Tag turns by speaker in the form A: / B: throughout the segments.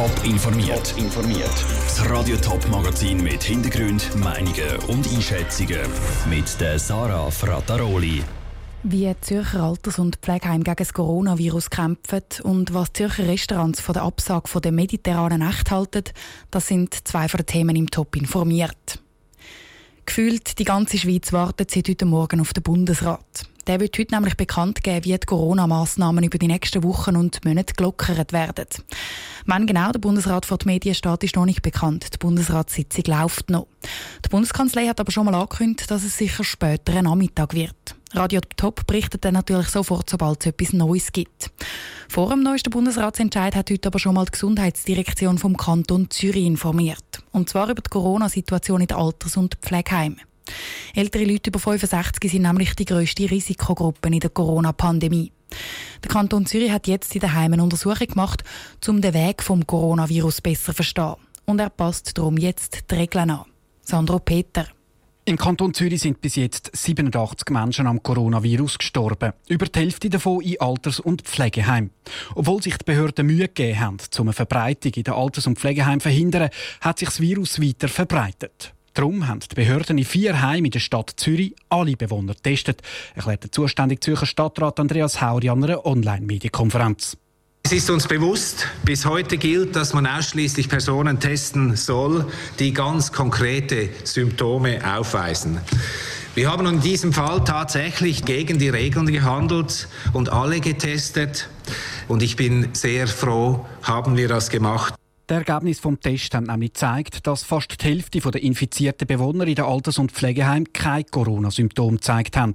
A: Top informiert. informiert. Das Radio Top Magazin mit Hintergrund, Meinungen und Einschätzungen mit der Sarah Frataroli.
B: Wie Zürcher Alters- und Pflegeheim gegen das Coronavirus kämpfen und was Zürcher Restaurants von der Absage von der mediterranen Nacht halten, das sind zwei von den Themen im Top informiert. Gefühlt die ganze Schweiz wartet seit heute Morgen auf den Bundesrat. Der wird heute nämlich bekannt geben, wie die Corona-Massnahmen über die nächsten Wochen und Monate gelockert werden. Wann genau der Bundesrat vor die Medien steht, ist noch nicht bekannt. Die Bundesratssitzung läuft noch. Die Bundeskanzlei hat aber schon mal angekündigt, dass es sicher später ein Nachmittag wird. Radio Top berichtet dann natürlich sofort, sobald es etwas Neues gibt. Vor dem neuesten Bundesratsentscheid hat heute aber schon mal die Gesundheitsdirektion vom Kanton Zürich informiert. Und zwar über die Corona-Situation in den Alters- und Pflegeheimen. Ältere Leute über 65 sind nämlich die grösste Risikogruppe in der Corona-Pandemie. Der Kanton Zürich hat jetzt in den Heimen eine Untersuchung gemacht, um den Weg vom Coronavirus besser zu verstehen. Und er passt darum jetzt die Regeln an. Sandro Peter.
C: Im Kanton Zürich sind bis jetzt 87 Menschen am Coronavirus gestorben. Über die Hälfte davon in Alters- und Pflegeheimen. Obwohl sich die Behörden Mühe gegeben haben, um eine Verbreitung in den Alters- und Pflegeheimen zu verhindern, hat sich das Virus weiter verbreitet. Darum haben die Behörden in vier Heimen in der Stadt Zürich alle Bewohner getestet, erklärt der zuständige Zürcher Stadtrat Andreas Hauri an einer Online-Medienkonferenz.
D: Es ist uns bewusst, bis heute gilt, dass man ausschließlich Personen testen soll, die ganz konkrete Symptome aufweisen. Wir haben in diesem Fall tatsächlich gegen die Regeln gehandelt und alle getestet. Und ich bin sehr froh, haben wir das gemacht.
C: Die Ergebnisse vom Test haben nämlich gezeigt, dass fast die Hälfte der infizierten Bewohner in den Alters- und Pflegeheimen kein Corona-Symptom gezeigt haben.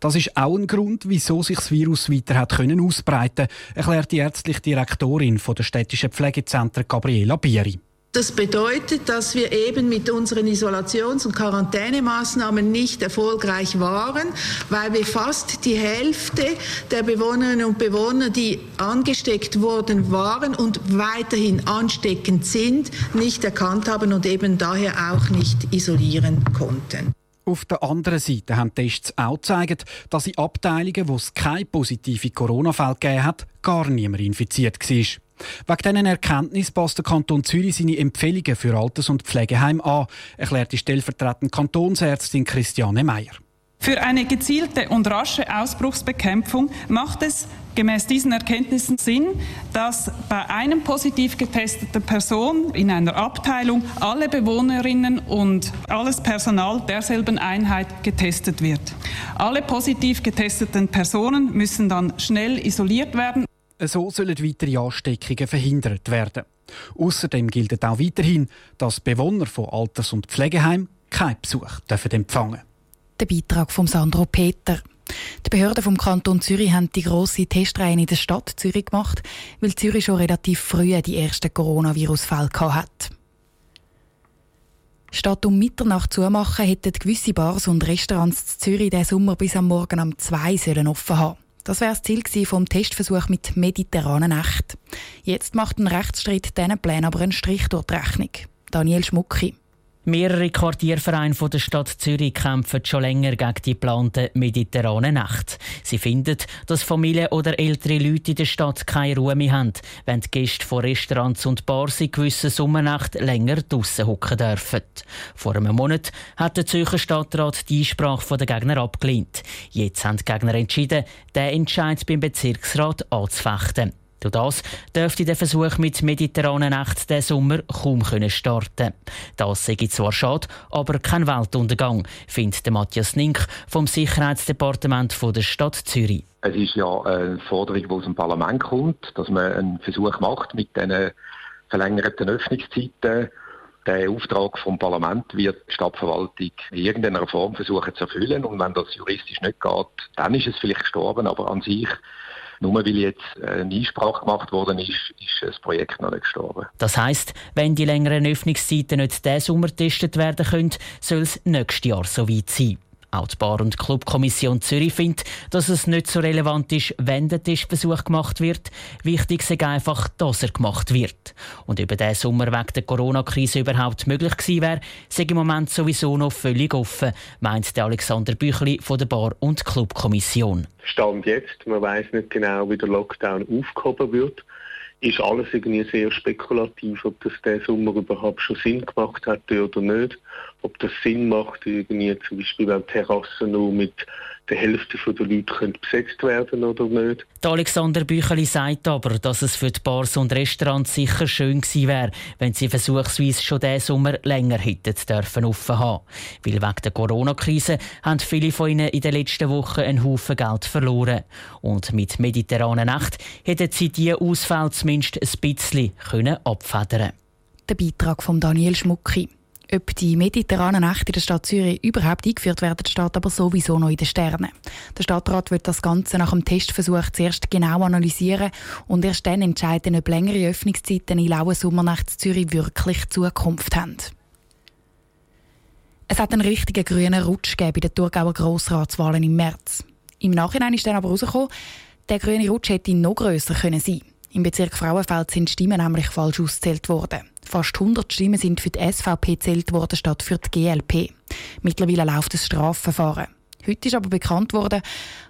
C: Das ist auch ein Grund, wieso sich das Virus weiter hat können ausbreiten, erklärt die ärztliche Direktorin der städtischen Pflegezentren Gabriela Bieri.
E: Das bedeutet, dass wir eben mit unseren Isolations- und Quarantänemaßnahmen nicht erfolgreich waren, weil wir fast die Hälfte der Bewohnerinnen und Bewohner, die angesteckt worden waren und weiterhin ansteckend sind, nicht erkannt haben und eben daher auch nicht isolieren konnten.
C: Auf der anderen Seite haben Tests auch gezeigt, dass in Abteilungen, wo es keine positive Corona-Fälle gegeben hat, gar niemand infiziert war. Wegen diesen Erkenntnissen passt der Kanton Zürich seine Empfehlungen für Alters- und Pflegeheim an, erklärt die stellvertretende Kantonsärztin Christiane Meyer.
F: Für eine gezielte und rasche Ausbruchsbekämpfung macht es gemäß diesen Erkenntnissen Sinn, dass bei einem positiv getesteten Person in einer Abteilung alle Bewohnerinnen und alles Personal derselben Einheit getestet wird. Alle positiv getesteten Personen müssen dann schnell isoliert werden.
C: So sollen weitere Ansteckungen verhindert werden. Außerdem gilt auch weiterhin, dass Bewohner von Alters- und Pflegeheimen keinen Besuch dürfen empfangen
B: Der Beitrag von Sandro Peter. Die Behörden vom Kanton Zürich haben die grosse Testreihe in der Stadt Zürich gemacht, weil Zürich schon relativ früh die ersten Coronavirus-Fälle hatte. Statt um Mitternacht zumachen, hätten gewisse Bars und Restaurants in Zürich diesen Sommer bis am Morgen um zwei offen haben. Das wäre das Ziel vom Testversuch mit mediterranen Nacht. Jetzt macht ein Rechtsstreit diesen Plänen aber einen Strich durch die Rechnung. Daniel Schmucki.
G: Mehrere Quartiervereine der Stadt Zürich kämpfen schon länger gegen die geplante mediterrane Nacht. Sie finden, dass Familien oder ältere Leute in der Stadt keine Ruhe mehr haben, wenn die Gäste von Restaurants und Bars in gewissen Sommernacht länger draussen hocken dürfen. Vor einem Monat hat der Zürcher Stadtrat die Einsprache der Gegner abgelehnt. Jetzt haben die Gegner entschieden, den Entscheid beim Bezirksrat anzufechten. Durch das dürfte der Versuch mit mediterranen Nacht diesen Sommer kaum starten Das sei zwar schade, aber kein Weltuntergang, findet Matthias Nink vom Sicherheitsdepartement der Stadt Zürich.
H: Es ist ja eine Forderung, die aus dem Parlament kommt, dass man einen Versuch macht mit diesen verlängerten Öffnungszeiten. Der Auftrag vom Parlament wird die Stadtverwaltung in irgendeiner Form versuchen zu erfüllen. Und wenn das juristisch nicht geht, dann ist es vielleicht gestorben. Aber an sich nur weil jetzt eine Einsprache gemacht worden ist, ist das Projekt noch nicht gestorben.
G: Das heisst, wenn die längeren Öffnungszeiten nicht diesen Sommer getestet werden können, soll es nächstes Jahr so weit sein. Auch die Bar- und Clubkommission Zürich findet, dass es nicht so relevant ist, wenn der Testversuch gemacht wird. Wichtig ist einfach, dass er gemacht wird. Und über diesen Sommer wegen der Corona-Krise überhaupt möglich gewesen wäre, sei im Moment sowieso noch völlig offen, meint der Alexander Büchli von der Bar- und Clubkommission.
I: Stand jetzt, man weiß nicht genau, wie der Lockdown aufgehoben wird. ist alles irgendwie sehr spekulativ, ob das der Sommer überhaupt schon Sinn gemacht hat oder nicht. Ob das Sinn macht, irgendwie zum Beispiel wenn Terrassen nur mit der Hälfte der Leute besetzt werden oder nicht.
G: Der Alexander Bücheli sagt aber, dass es für die Bars und Restaurants sicher schön gewesen wäre, wenn sie versuchsweise schon diesen Sommer länger hätten dürfen offen haben. Weil wegen der Corona-Krise haben viele von ihnen in den letzten Wochen einen Haufen Geld verloren. Und mit mediterraner Nacht hätten sie diese Ausfälle zumindest ein bisschen abfedern können.
B: Der Beitrag von Daniel Schmucki. Ob die mediterranen Nächte in der Stadt Zürich überhaupt eingeführt werden, steht aber sowieso noch in den Sternen. Der Stadtrat wird das Ganze nach dem Testversuch zuerst genau analysieren und erst dann entscheiden, ob längere Öffnungszeiten in lauen Sommernacht Zürich wirklich Zukunft haben. Es hat einen richtigen grünen Rutsch gegeben bei den Thurgauer Grossratswahlen im März. Im Nachhinein ist dann aber herausgekommen, der grüne Rutsch hätte noch grösser sein können. Im Bezirk Frauenfeld sind Stimmen nämlich falsch ausgezählt worden. Fast 100 Stimmen sind für die SVP gezählt worden statt für die GLP. Mittlerweile läuft das Strafverfahren. Heute ist aber bekannt worden,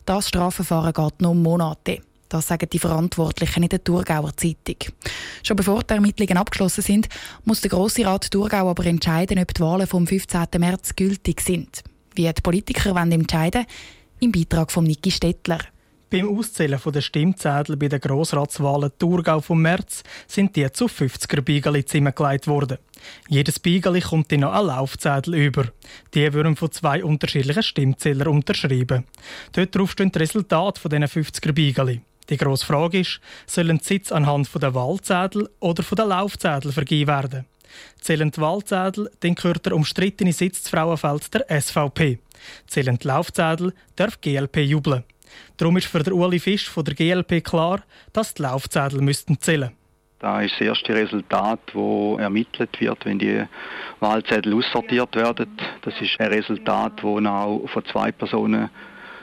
B: das Strafverfahren geht noch Monate. Das sagen die Verantwortlichen in der Thurgauer Zeitung. Schon bevor die Ermittlungen abgeschlossen sind, muss der Grosse Rat Thurgau aber entscheiden, ob die Wahlen vom 15. März gültig sind. Wie die Politiker wollen entscheiden, im Beitrag von Niki Stettler.
J: Beim Auszählen der Stimmzettel bei den Grossratswahlen Thurgau vom März sind die zu 50er Beigeli zusammengelegt worden. Jedes Beigeli kommt dann noch ein Laufzettel über. Die werden von zwei unterschiedlichen Stimmzählern unterschrieben. Dort drauf stehen die Resultate von diesen 50er Beigeli. Die grosse Frage ist, sollen die Sitze anhand der Wahlzettel oder der Laufzettel vergeben werden? Zählen die Wahlzettel, dann gehört der umstrittene Sitz zu Frauenfeld der SVP. Zählen die Laufzettel, darf GLP jubeln. Darum ist für Uli Fisch von der GLP klar, dass die Laufzettel müssten zählen
K: da ist das erste Resultat, das ermittelt wird, wenn die Wahlzettel aussortiert werden. Das ist ein Resultat, das auch von zwei Personen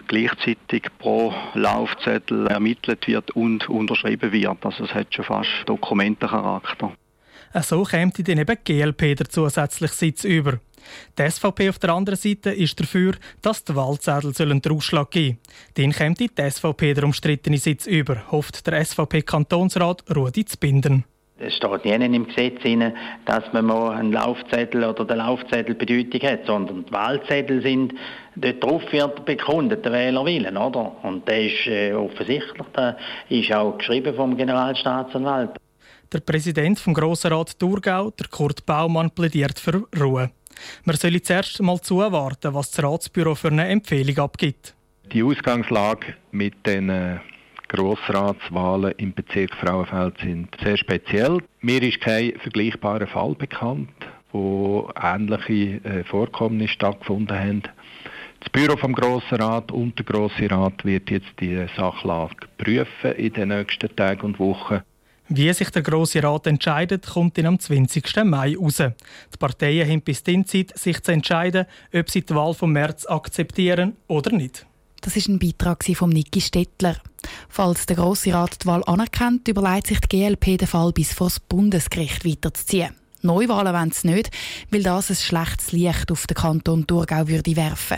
K: gleichzeitig pro Laufzettel ermittelt wird und unterschrieben wird. Also es hat schon fast Dokumentencharakter.
J: So kommt dann eben GLP der zusätzliche Sitz über. Die SVP auf der anderen Seite ist dafür, dass die Wahlzettel den Ausschlag geben sollen. Dann kommt die SVP der umstrittene Sitz über, hofft der SVP-Kantonsrat Rudi Zbinden.
L: Es steht nie im Gesetz dass man mal einen Laufzettel oder der Laufzettel Bedeutung hat, sondern die Wahlzettel sind, dort drauf wird bekundet, der Wählerwillen, oder? Und der ist äh, offensichtlich, der ist auch geschrieben vom Generalstaatsanwalt.
J: Der Präsident vom Grossen Rat Thurgau, der Kurt Baumann, plädiert für Ruhe. Man soll zuerst mal zuwarten, was das Ratsbüro für eine Empfehlung abgibt.
H: Die Ausgangslage mit den äh, Grossratswahlen im Bezirk Frauenfeld sind sehr speziell. Mir ist kein vergleichbarer Fall bekannt, wo ähnliche äh, Vorkommnisse stattgefunden haben. Das Büro vom Grossen Rat und der Grosse Rat wird jetzt die Sachlage prüfen in den nächsten Tagen und Wochen.
J: Wie sich der Grosse Rat entscheidet, kommt dann am 20. Mai raus. Die Parteien haben bis dahin Zeit, sich zu entscheiden, ob sie die Wahl vom März akzeptieren oder nicht.
B: Das ist ein Beitrag von Niki Stettler. Falls der Grosse Rat die Wahl anerkennt, überlegt sich die GLP den Fall bis vor das Bundesgericht weiterzuziehen. Neuwahlen wollen sie nicht, weil das ein schlechtes Licht auf den Kanton Thurgau würde werfen